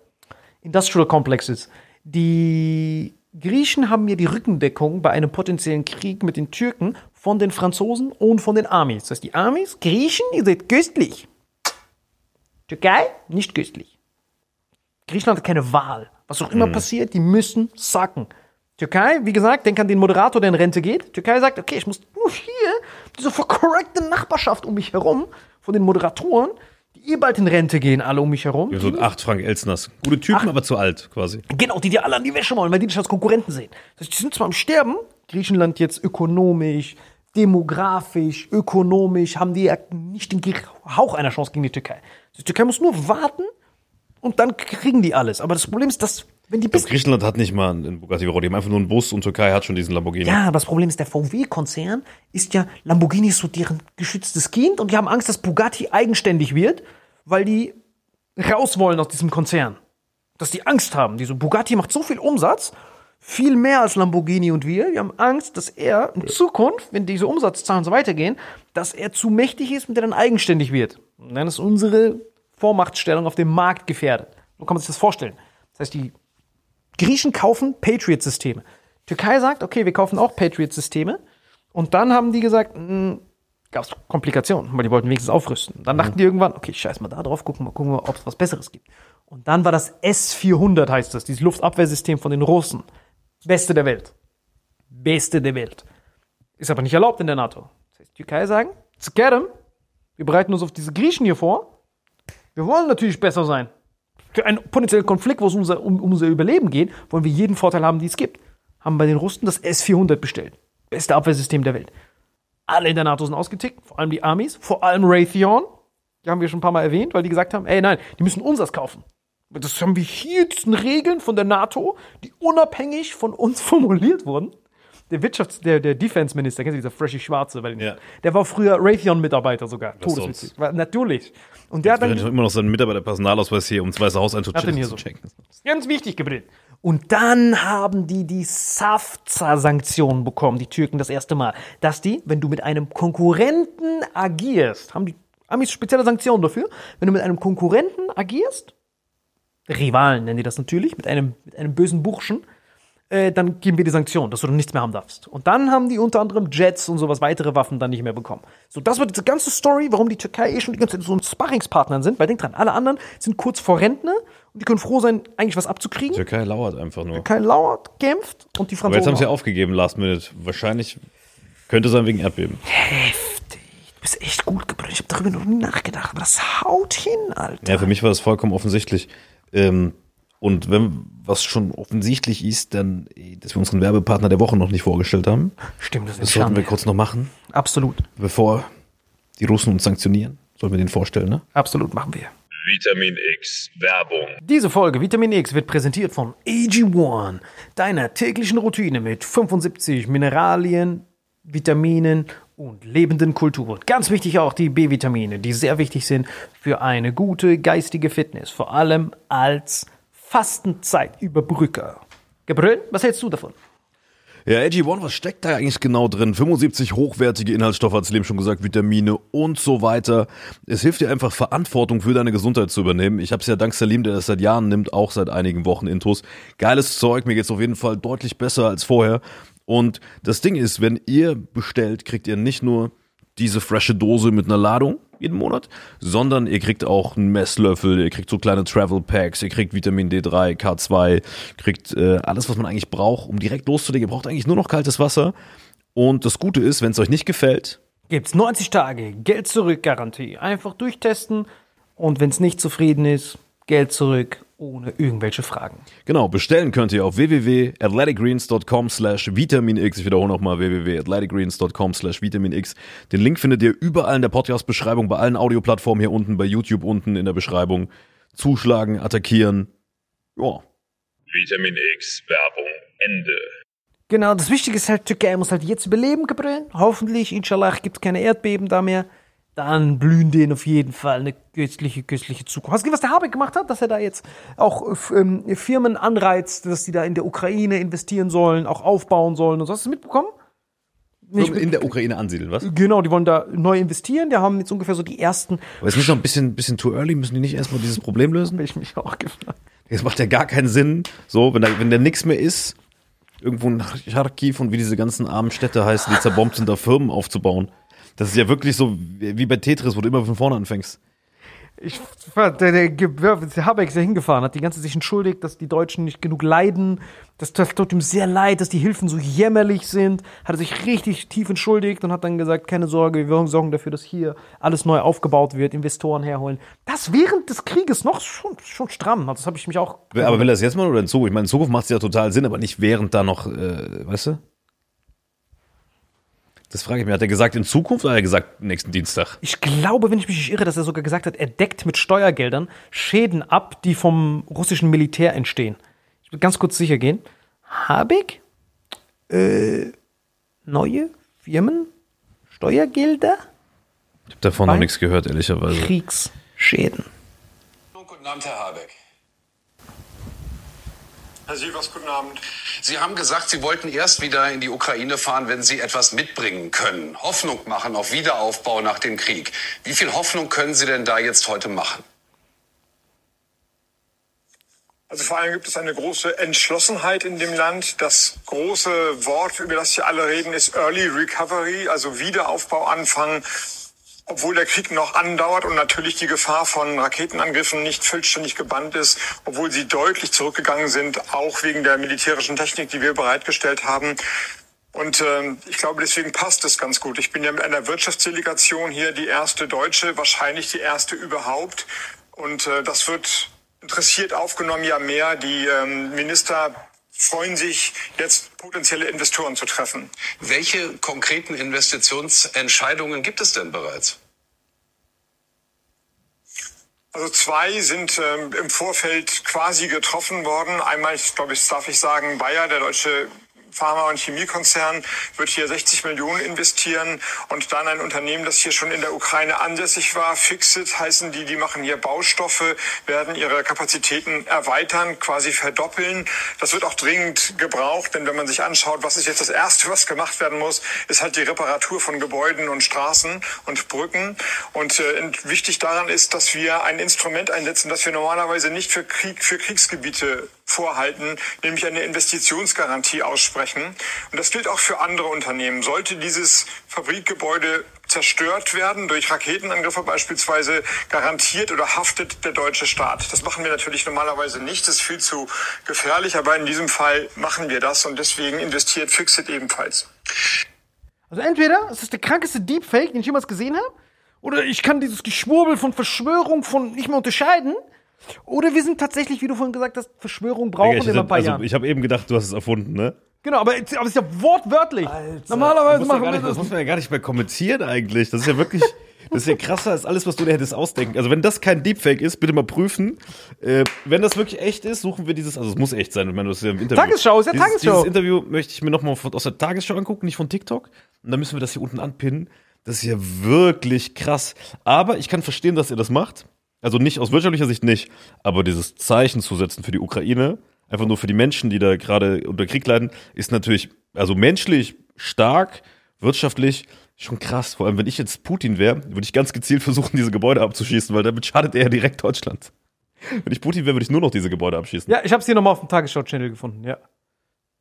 Industrial Complex ist. Die Griechen haben mir die Rückendeckung bei einem potenziellen Krieg mit den Türken von den Franzosen und von den Amis. Das heißt, die Amis, Griechen, ihr seid köstlich. Türkei, nicht köstlich. Griechenland hat keine Wahl. Was auch immer passiert, die müssen sacken. Türkei, wie gesagt, denk an den Moderator, der in Rente geht. Türkei sagt, okay, ich muss nur hier diese verkorrekte Nachbarschaft um mich herum von den Moderatoren, eh bald in Rente gehen, alle um mich herum. Ja, so die- acht Frank Elsners. Gute Typen, aber zu alt quasi. Genau, die dir alle an die Wäsche wollen, weil die dich als Konkurrenten sehen. Das heißt, die sind zwar am Sterben, Griechenland jetzt ökonomisch, demografisch, ökonomisch, haben die ja nicht den Hauch einer Chance gegen die Türkei. Die Türkei muss nur warten und dann kriegen die alles. Aber das Problem ist, dass, wenn die bis Griechenland hat nicht mal einen Bugatti Veyron, die haben einfach nur einen Bus und Türkei hat schon diesen Lamborghini. Ja, aber das Problem ist, der VW-Konzern ist ja, Lamborghini ist so deren geschütztes Kind und die haben Angst, dass Bugatti eigenständig wird, weil die raus wollen aus diesem Konzern. Dass die Angst haben. Diese Bugatti macht so viel Umsatz, viel mehr als Lamborghini und wir. Wir haben Angst, dass er in Zukunft, wenn diese Umsatzzahlen so weitergehen, dass er zu mächtig ist und der dann eigenständig wird. Und dann ist unsere Vormachtstellung auf dem Markt gefährdet. So kann man sich das vorstellen. Das heißt, die Griechen kaufen Patriot-Systeme. Türkei sagt, okay, wir kaufen auch Patriot-Systeme. Und dann haben die gesagt, gab es Komplikationen, weil die wollten wenigstens aufrüsten. Dann dachten die irgendwann, okay, scheiß mal da drauf, gucken wir, gucken wir, ob es was Besseres gibt. Und dann war das S-400, heißt das, dieses Luftabwehrsystem von den Russen. Beste der Welt. Beste der Welt. Ist aber nicht erlaubt in der NATO. Das heißt, Türkei sagen, Skerem, wir bereiten uns auf diese Griechen hier vor. Wir wollen natürlich besser sein. Für einen potenziellen Konflikt, wo es um unser, um, um unser Überleben geht, wollen wir jeden Vorteil haben, den es gibt. Haben bei den Russen das S-400 bestellt. Beste Abwehrsystem der Welt. Alle in der NATO sind ausgetickt, vor allem die Armies, vor allem Raytheon. Die haben wir schon ein paar Mal erwähnt, weil die gesagt haben, ey nein, die müssen unseres kaufen. Das haben wir hier, diesen Regeln von der NATO, die unabhängig von uns [laughs] formuliert wurden. Der Wirtschafts-, der, der Defense-Minister, kennst du dieser freshy Schwarze, weil Ja. der war früher Raytheon-Mitarbeiter sogar. Todeswitzig. Natürlich. Und der hat Wir dann immer noch seinen Mitarbeiter-Personalausweis hier, um das Weiße Haus Hat einzuchecken. so. Ganz wichtig, Gabriel. Und dann haben die die SAFTA-Sanktionen bekommen, die Türken das erste Mal. Dass die, wenn du mit einem Konkurrenten agierst, haben die Amis spezielle Sanktionen dafür, wenn du mit einem Konkurrenten agierst, Rivalen nennen die das natürlich, mit einem, mit einem bösen Burschen, äh, dann geben wir die Sanktionen, dass du dann nichts mehr haben darfst. Und dann haben die unter anderem Jets und sowas, weitere Waffen dann nicht mehr bekommen. So, das war diese ganze Story, warum die Türkei eh schon die ganze Zeit so ein Sparringspartner sind, weil denk dran, alle anderen sind kurz vor Rentner und die können froh sein, eigentlich was abzukriegen. Türkei lauert einfach nur. Kein lauert, kämpft und die Aber jetzt Franzosen. haben sie auch. aufgegeben, last minute. Wahrscheinlich könnte sein wegen Erdbeben. Heftig. Du bist echt gut gebrüllt. Ich habe darüber noch nie nachgedacht, aber das haut hin, Alter. Ja, für mich war das vollkommen offensichtlich. Ähm, und wenn was schon offensichtlich ist, dann, eh, dass wir unseren Werbepartner der Woche noch nicht vorgestellt haben. Stimmt, das ist Das sollten wir kurz noch machen, Absolut. bevor die Russen uns sanktionieren. Sollten wir den vorstellen, ne? Absolut machen wir. Vitamin X Werbung. Diese Folge Vitamin X wird präsentiert von AG1, deiner täglichen Routine mit 75 Mineralien, Vitaminen und lebenden Kulturen. Ganz wichtig auch die B-Vitamine, die sehr wichtig sind für eine gute geistige Fitness, vor allem als Fastenzeitüberbrücker. Gabriel, was hältst du davon? Ja, AG1, was steckt da eigentlich genau drin? 75 hochwertige Inhaltsstoffe, hat Slim schon gesagt, Vitamine und so weiter. Es hilft dir einfach, Verantwortung für deine Gesundheit zu übernehmen. Ich habe es ja dank Salim, der das seit Jahren nimmt, auch seit einigen Wochen Intros. Geiles Zeug, mir geht's auf jeden Fall deutlich besser als vorher. Und das Ding ist, wenn ihr bestellt, kriegt ihr nicht nur diese frische Dose mit einer Ladung, jeden Monat, sondern ihr kriegt auch einen Messlöffel, ihr kriegt so kleine Travel Packs, ihr kriegt Vitamin D3, K2, kriegt äh, alles, was man eigentlich braucht, um direkt loszulegen. Ihr braucht eigentlich nur noch kaltes Wasser. Und das Gute ist, wenn es euch nicht gefällt, Gibt's 90 Tage, Geld zurück Garantie. Einfach durchtesten und wenn es nicht zufrieden ist, Geld zurück ohne irgendwelche Fragen. Genau, bestellen könnt ihr auf www.athleticgreens.com slash vitaminx. Ich wiederhole nochmal www.athleticgreens.com slash vitaminx. Den Link findet ihr überall in der Podcast-Beschreibung, bei allen Audioplattformen hier unten, bei YouTube unten in der Beschreibung. Zuschlagen, attackieren. Ja. Vitamin X, Werbung, Ende. Genau, das Wichtige ist halt, Türkei muss halt jetzt überleben, Gabriel. Hoffentlich, inshallah, gibt es keine Erdbeben da mehr. Dann blühen denen auf jeden Fall eine köstliche, köstliche Zukunft. Hast du gesehen, was der Habeck gemacht hat? Dass er da jetzt auch ähm, Firmen anreizt, dass die da in der Ukraine investieren sollen, auch aufbauen sollen und so. Hast du das mitbekommen? Nicht in der Ukraine ansiedeln, was? Genau, die wollen da neu investieren. Die haben jetzt ungefähr so die ersten. Aber ist nicht noch ein bisschen, bisschen too early? Müssen die nicht erstmal dieses Problem lösen? Ich mich auch gefragt. Das macht ja gar keinen Sinn. So, wenn da, wenn da nichts mehr ist, irgendwo in Kharkiv und wie diese ganzen armen Städte heißen, die zerbombt sind, da Firmen aufzubauen. Das ist ja wirklich so wie bei Tetris, wo du immer von vorne anfängst. Ich, der, der, der Habeck ist ja hingefahren, hat die ganze Zeit sich entschuldigt, dass die Deutschen nicht genug leiden. Das, das tut ihm sehr leid, dass die Hilfen so jämmerlich sind. Hat er sich richtig tief entschuldigt und hat dann gesagt, keine Sorge, wir sorgen dafür, dass hier alles neu aufgebaut wird, Investoren herholen. Das während des Krieges noch schon, schon stramm. Also das habe ich mich auch. Aber will er das jetzt mal oder in Zukunft? Ich meine, in Zukunft macht es ja total Sinn, aber nicht während da noch, äh, weißt du? Das frage ich mich. Hat er gesagt in Zukunft oder hat er gesagt nächsten Dienstag? Ich glaube, wenn ich mich nicht irre, dass er sogar gesagt hat, er deckt mit Steuergeldern Schäden ab, die vom russischen Militär entstehen. Ich will ganz kurz sicher gehen. Habeck? Äh, neue Firmen? Steuergelder? Ich habe davon noch nichts gehört, ehrlicherweise. Kriegsschäden. Guten Abend, Herr Habeck. Herr Sievers, guten Abend. Sie haben gesagt, Sie wollten erst wieder in die Ukraine fahren, wenn Sie etwas mitbringen können. Hoffnung machen auf Wiederaufbau nach dem Krieg. Wie viel Hoffnung können Sie denn da jetzt heute machen? Also vor allem gibt es eine große Entschlossenheit in dem Land. Das große Wort, über das hier alle reden, ist Early Recovery, also Wiederaufbau anfangen, obwohl der Krieg noch andauert und natürlich die Gefahr von Raketenangriffen nicht vollständig gebannt ist, obwohl sie deutlich zurückgegangen sind, auch wegen der militärischen Technik, die wir bereitgestellt haben. Und ähm, ich glaube, deswegen passt es ganz gut. Ich bin ja mit einer Wirtschaftsdelegation hier, die erste deutsche, wahrscheinlich die erste überhaupt. Und äh, das wird interessiert aufgenommen, ja mehr. Die ähm, Minister freuen sich, jetzt potenzielle Investoren zu treffen. Welche konkreten Investitionsentscheidungen gibt es denn bereits? Also zwei sind ähm, im Vorfeld quasi getroffen worden. Einmal, ich glaube, ich darf ich sagen, Bayer, der deutsche Pharma- und Chemiekonzern, wird hier 60 Millionen investieren und dann ein Unternehmen, das hier schon in der Ukraine ansässig war, Fixit heißen die, die machen hier Baustoffe, werden ihre Kapazitäten erweitern, quasi verdoppeln. Das wird auch dringend gebraucht, denn wenn man sich anschaut, was ist jetzt das Erste, was gemacht werden muss, ist halt die Reparatur von Gebäuden und Straßen und Brücken. Und äh, wichtig daran ist, dass wir ein Instrument einsetzen, das wir normalerweise nicht für Krieg, für Kriegsgebiete vorhalten, nämlich eine Investitionsgarantie aussprechen. Und das gilt auch für andere Unternehmen. Sollte dieses Fabrikgebäude zerstört werden durch Raketenangriffe beispielsweise, garantiert oder haftet der deutsche Staat. Das machen wir natürlich normalerweise nicht. Das ist viel zu gefährlich, aber in diesem Fall machen wir das und deswegen investiert Fixit ebenfalls. Also entweder es ist der krankeste Deepfake, den ich jemals gesehen habe, oder ich kann dieses Geschwurbel von Verschwörung von nicht mehr unterscheiden. Oder wir sind tatsächlich, wie du vorhin gesagt hast, Verschwörung brauchen Digga, ich, immer ein paar also, Jahren. ich habe eben gedacht, du hast es erfunden, ne? Genau, aber, es- aber es ist ja wortwörtlich. Normalerweise muss man machen wir nicht, das das. muss man ja gar nicht mehr kommentieren eigentlich. Das ist ja wirklich, [laughs] das ist ja krasser als alles, was du dir hättest ausdenken. Also wenn das kein Deepfake ist, bitte mal prüfen. Äh, wenn das wirklich echt ist, suchen wir dieses, also es muss echt sein. Ich meine, das ist ja im Interview. Tagesschau, ist ja dieses, Tagesschau. Dieses Interview möchte ich mir nochmal aus der Tagesschau angucken, nicht von TikTok. Und dann müssen wir das hier unten anpinnen. Das ist ja wirklich krass. Aber ich kann verstehen, dass ihr das macht. Also nicht aus wirtschaftlicher Sicht nicht, aber dieses Zeichen zu setzen für die Ukraine, einfach nur für die Menschen, die da gerade unter Krieg leiden, ist natürlich, also menschlich stark, wirtschaftlich schon krass. Vor allem, wenn ich jetzt Putin wäre, würde ich ganz gezielt versuchen, diese Gebäude abzuschießen, weil damit schadet er direkt Deutschland. Wenn ich Putin wäre, würde ich nur noch diese Gebäude abschießen. Ja, ich habe es hier nochmal auf dem Tagesschau-Channel gefunden, ja.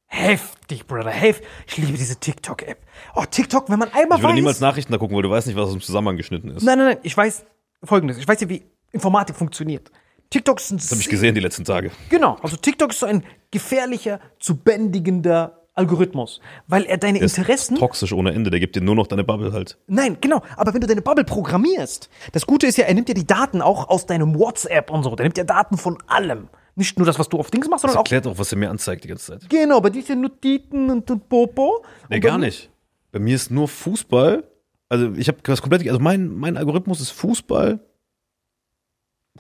Heftig, Brother, heftig. Ich liebe diese TikTok-App. Oh, TikTok, wenn man einmal Ich würde weiß. niemals Nachrichten da gucken, weil du weißt nicht, was aus dem Zusammenhang geschnitten ist. nein, nein, nein, ich weiß folgendes. Ich weiß ja, wie Informatik funktioniert. TikTok ist ein Das habe ich gesehen die letzten Tage. Genau, also TikTok ist so ein gefährlicher, zu bändigender Algorithmus, weil er deine Der ist Interessen. toxisch ohne Ende, der gibt dir nur noch deine Bubble halt. Nein, genau, aber wenn du deine Bubble programmierst, das Gute ist ja, er nimmt ja die Daten auch aus deinem WhatsApp und so, der nimmt ja Daten von allem. Nicht nur das, was du auf Dings machst, Das sondern auch. erklärt auch, was er mir anzeigt die ganze Zeit. Genau, bei dir sind Notizen und, und Popo. Nee, Und gar nicht. Bei mir ist nur Fußball. Also ich habe das komplett, also mein, mein Algorithmus ist Fußball,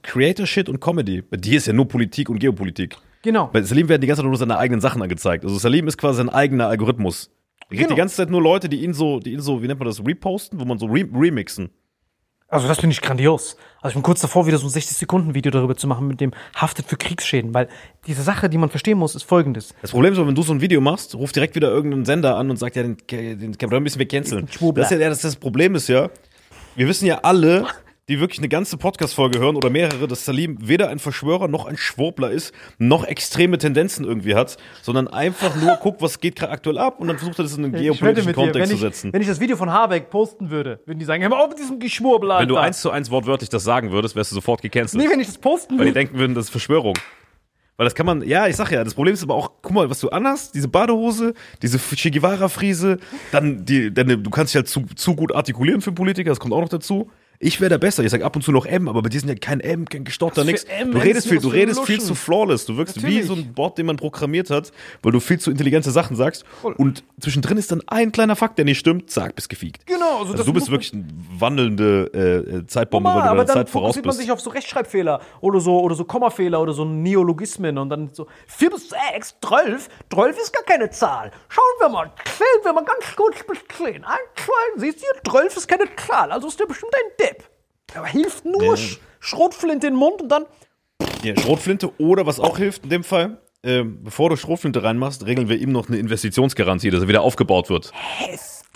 Creator Shit und Comedy. Bei dir ist ja nur Politik und Geopolitik. Genau. Bei Salim werden die ganze Zeit nur seine eigenen Sachen angezeigt. Also Salim ist quasi sein eigener Algorithmus. Er kriegt Genau. die ganze Zeit nur Leute, die ihn so, die ihn so, wie nennt man das, reposten, wo man so re remixen. Also das finde ich grandios. Also ich bin kurz davor, wieder so ein 60-Sekunden-Video darüber zu machen mit dem Haftet für Kriegsschäden, weil diese Sache, die man verstehen muss, ist folgendes. Das Problem ist, wenn du so ein Video machst, ruft direkt wieder irgendein Sender an und sagt, ja, den, den kann man ein bisschen wegcanceln. Schwurbler. Das, ist ja, das, das Problem ist ja, wir wissen ja alle, die wirklich eine ganze Podcast-Folge hören oder mehrere, dass Salim weder ein Verschwörer noch ein Schwurbler ist, noch extreme Tendenzen irgendwie hat, sondern einfach nur [laughs] guckt, was geht gerade aktuell ab und dann versucht er das in einen geopolitischen Kontext wenn zu ich, setzen. wenn ich das Video von Habeck posten würde, würden die sagen, hör mal auf mit diesem Geschwurbel, Alter. Wenn du eins zu eins wortwörtlich das sagen würdest, wärst du sofort gecancelt. Nee, wenn ich das posten Weil die würde. denken würden, das ist Verschwörung. Weil das kann man, ja, ich sag ja, das Problem ist aber auch, guck mal, was du anhast, diese Badehose, diese Che Guevara-Friese, dann die, deine, du kannst dich halt zu, zu gut artikulieren für einen Politiker, das kommt auch noch dazu. Ich wäre da besser. Ich sag ab und zu noch M, aber bei dir sind ja kein M, kein gestotter, nix. M? Du redest viel, du redest viel zu flawless. Du wirkst wie Natürlich. so ein Bot, den man programmiert hat, weil du viel zu intelligente Sachen sagst. Und zwischendrin ist dann ein kleiner Fakt, der nicht stimmt, zack, bist gefiegt. Genau, also Also du bist wirklich eine wandelnde äh, äh, Zeitbombe, Normal, weil du aber dann Zeit voraus fokussiert man bist. sich auf so Rechtschreibfehler oder so, oder so Kommafehler oder so Neologismen und dann so 4 bis 6, 12, 12 ist gar keine Zahl. Schauen wir mal, zählen wir mal ganz kurz bis 10. 1, 2, siehst du, 12 ist keine Zahl, also ist der bestimmt ein Depp. Aber hilft nur Sch Schrotflinte in den Mund und dann Ja, Schrotflinte oder was auch hilft in dem Fall, ähm, bevor du Schrotflinte reinmachst, regeln wir ihm noch eine Investitionsgarantie, dass er wieder aufgebaut wird.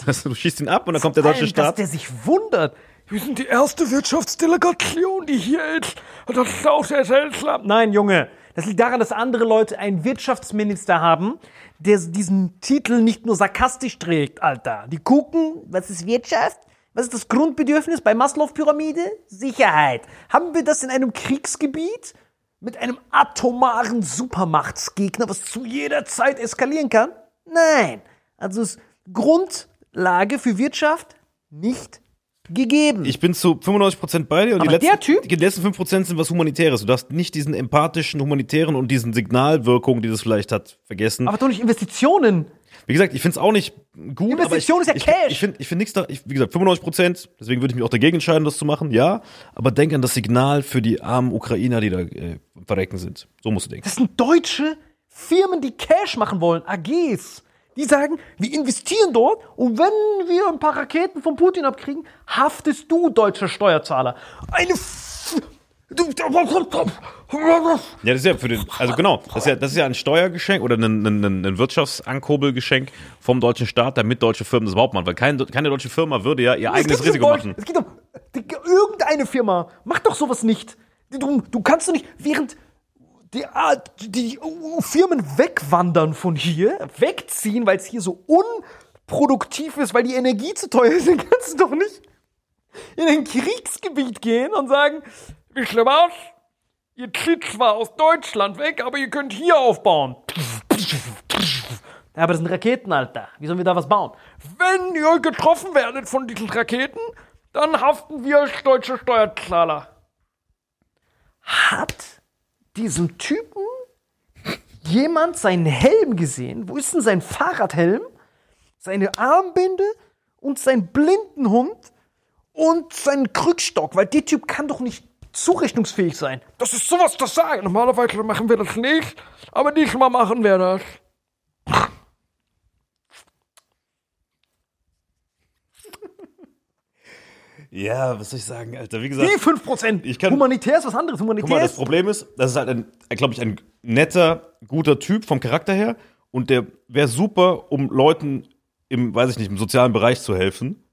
Das, [laughs] du schießt ihn ab und dann kommt der deutsche Alter, dass Staat. der sich wundert. Wir sind die erste Wirtschaftsdelegation, die hier ist. Das ist auch sehr seltsam. Nein, Junge. Das liegt daran, dass andere Leute einen Wirtschaftsminister haben, der diesen Titel nicht nur sarkastisch trägt, Alter. Die gucken, was ist Wirtschaft? Was ist das Grundbedürfnis bei Maslow-Pyramide? Sicherheit. Haben wir das in einem Kriegsgebiet? Mit einem atomaren Supermachtsgegner, was zu jeder Zeit eskalieren kann? Nein. Also ist Grundlage für Wirtschaft nicht gegeben. Ich bin zu 95% bei dir und die letzten, der Typ- die letzten 5% sind was Humanitäres. Du darfst nicht diesen empathischen, humanitären und diesen Signalwirkungen, die das vielleicht hat, vergessen. aber doch nicht Investitionen. Wie gesagt, ich finde es auch nicht gut. Investition aber ich, ist ja ich, Cash. Ich finde ich find nichts da, ich, wie gesagt, 95%, deswegen würde ich mich auch dagegen entscheiden, das zu machen, ja. Aber denk an das Signal für die armen Ukrainer, die da äh, verrecken sind. So musst du denken. Das sind deutsche Firmen, die Cash machen wollen, AGs. Die sagen, wir investieren dort und wenn wir ein paar Raketen von Putin abkriegen, haftest du, deutscher Steuerzahler. Eine F Ja, das ist ja für den, also genau, das ist ja, das ist ja ein Steuergeschenk oder ein, ein, ein Wirtschaftsankurbelgeschenk vom deutschen Staat, damit deutsche Firmen das überhaupt machen. Weil kein, keine deutsche Firma würde ja ihr Es eigenes Risiko um machen. Es geht um irgendeine Firma. Macht doch sowas nicht. Du, du kannst doch nicht, während die, ah, die Firmen wegwandern von hier, wegziehen, weil es hier so unproduktiv ist, weil die Energie zu teuer ist, [laughs] dann kannst du doch nicht in ein Kriegsgebiet gehen und sagen, wisst ihr was? Ihr zieht zwar aus Deutschland weg, aber ihr könnt hier aufbauen. Ja, aber das sind Raketen, Alter. Wie sollen wir da was bauen? Wenn ihr getroffen werdet von diesen Raketen, dann haften wir als deutsche Steuerzahler. Hat diesem Typen jemand seinen Helm gesehen? Wo ist denn sein Fahrradhelm? Seine Armbinde und sein Blindenhund und seinen Krückstock? Weil der Typ kann doch nicht zurechnungsfähig sein. Das ist sowas, das sagen. Normalerweise machen wir das nicht, aber diesmal machen wir das. [laughs] Ja, was soll ich sagen, Alter? Wie gesagt, Die 5%. Ich kann- Humanitär ist was anderes. guck mal, Humanitär das. Problem ist, das ist halt ein, glaube ich, ein netter, guter Typ vom Charakter her und der wäre super, um Leuten im, weiß ich nicht, im sozialen Bereich zu helfen.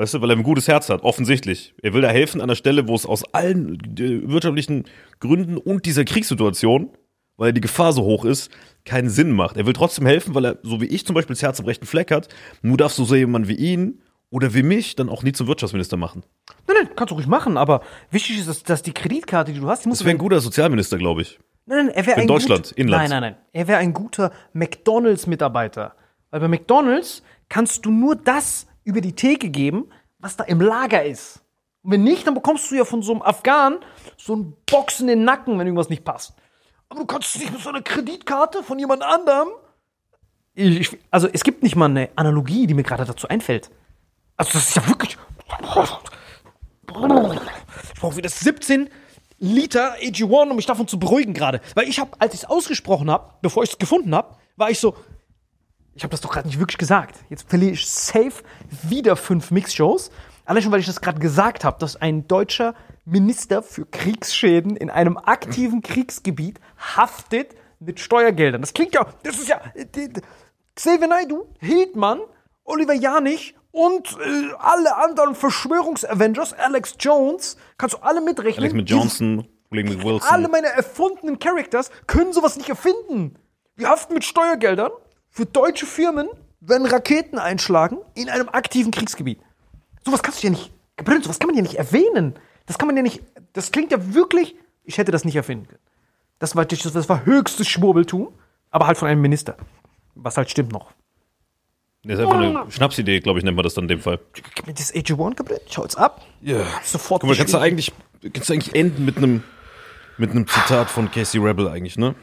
Weißt du, weil er ein gutes Herz hat, offensichtlich. Er will da helfen an der Stelle, wo es aus allen äh, wirtschaftlichen Gründen und dieser Kriegssituation, weil die Gefahr so hoch ist, keinen Sinn macht. Er will trotzdem helfen, weil er, so wie ich zum Beispiel, das Herz am rechten Fleck hat. Nur darfst du so jemanden wie ihn oder wie mich dann auch nie zum Wirtschaftsminister machen. Nein, nein, kannst du ruhig machen, aber wichtig ist, dass, dass die Kreditkarte, die du hast, die muss Das wäre ein guter Sozialminister, glaube ich. Nein, nein, er wäre In ein Deutschland, gut, Inland. Nein, nein, nein. Er wäre ein guter McDonalds-Mitarbeiter. Weil bei McDonalds kannst du nur das über die Theke geben, was da im Lager ist. Und wenn nicht, dann bekommst du ja von so einem Afghan so einen Box in den Nacken, wenn irgendwas nicht passt. Aber du kannst nicht mit so einer Kreditkarte von jemand anderem. Ich, ich, also es gibt nicht mal eine Analogie, die mir gerade dazu einfällt. Also das ist ja wirklich. Ich brauche wieder 17 Liter AG1, um mich davon zu beruhigen gerade. Weil ich habe, als ich es ausgesprochen habe, bevor ich es gefunden habe, war ich so, ich habe das doch gerade nicht wirklich gesagt. Jetzt verliere ich safe wieder fünf Mixshows. Allein schon, weil ich das gerade gesagt habe, dass ein deutscher Minister für Kriegsschäden in einem aktiven Kriegsgebiet haftet mit Steuergeldern. Das klingt ja, das ist ja, Xavier Naidoo, Hildmann, Oliver Janich und äh, alle anderen Verschwörungsavengers, Alex Jones, kannst du alle mitrechnen. Alex mit Johnson, William mit Wilson. alle meine erfundenen Characters können sowas nicht erfinden. Wir haften mit Steuergeldern für deutsche Firmen, wenn Raketen einschlagen in einem aktiven Kriegsgebiet. Sowas kannst du ja nicht, Gabriel, sowas kann man ja nicht erwähnen. Das kann man ja nicht, das klingt ja wirklich, ich hätte das nicht erfinden können. Das war, das war höchstes Schwurbeltum, aber halt von einem Minister. Was halt stimmt noch. Das ist einfach eine Schnapsidee, glaube ich, nennt man das dann in dem Fall. Gib mir das AG1, Gabriel, schau jetzt ab. Ja. Sofort. Guck mal, kannst du eigentlich, kannst du eigentlich enden mit einem, mit einem Zitat von Casey Rebel eigentlich, ne?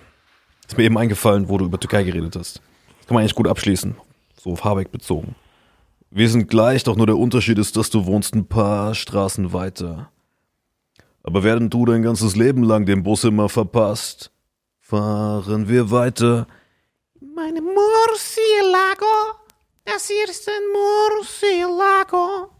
Ist mir eben eingefallen, wo du über Türkei geredet hast. Kann man eigentlich gut abschließen. So auf Habeck bezogen. Wir sind gleich, doch nur der Unterschied ist, dass du wohnst ein paar Straßen weiter. Aber während du dein ganzes Leben lang den Bus immer verpasst, fahren wir weiter. Meine Murcielago, das hier ist ein Murcielago.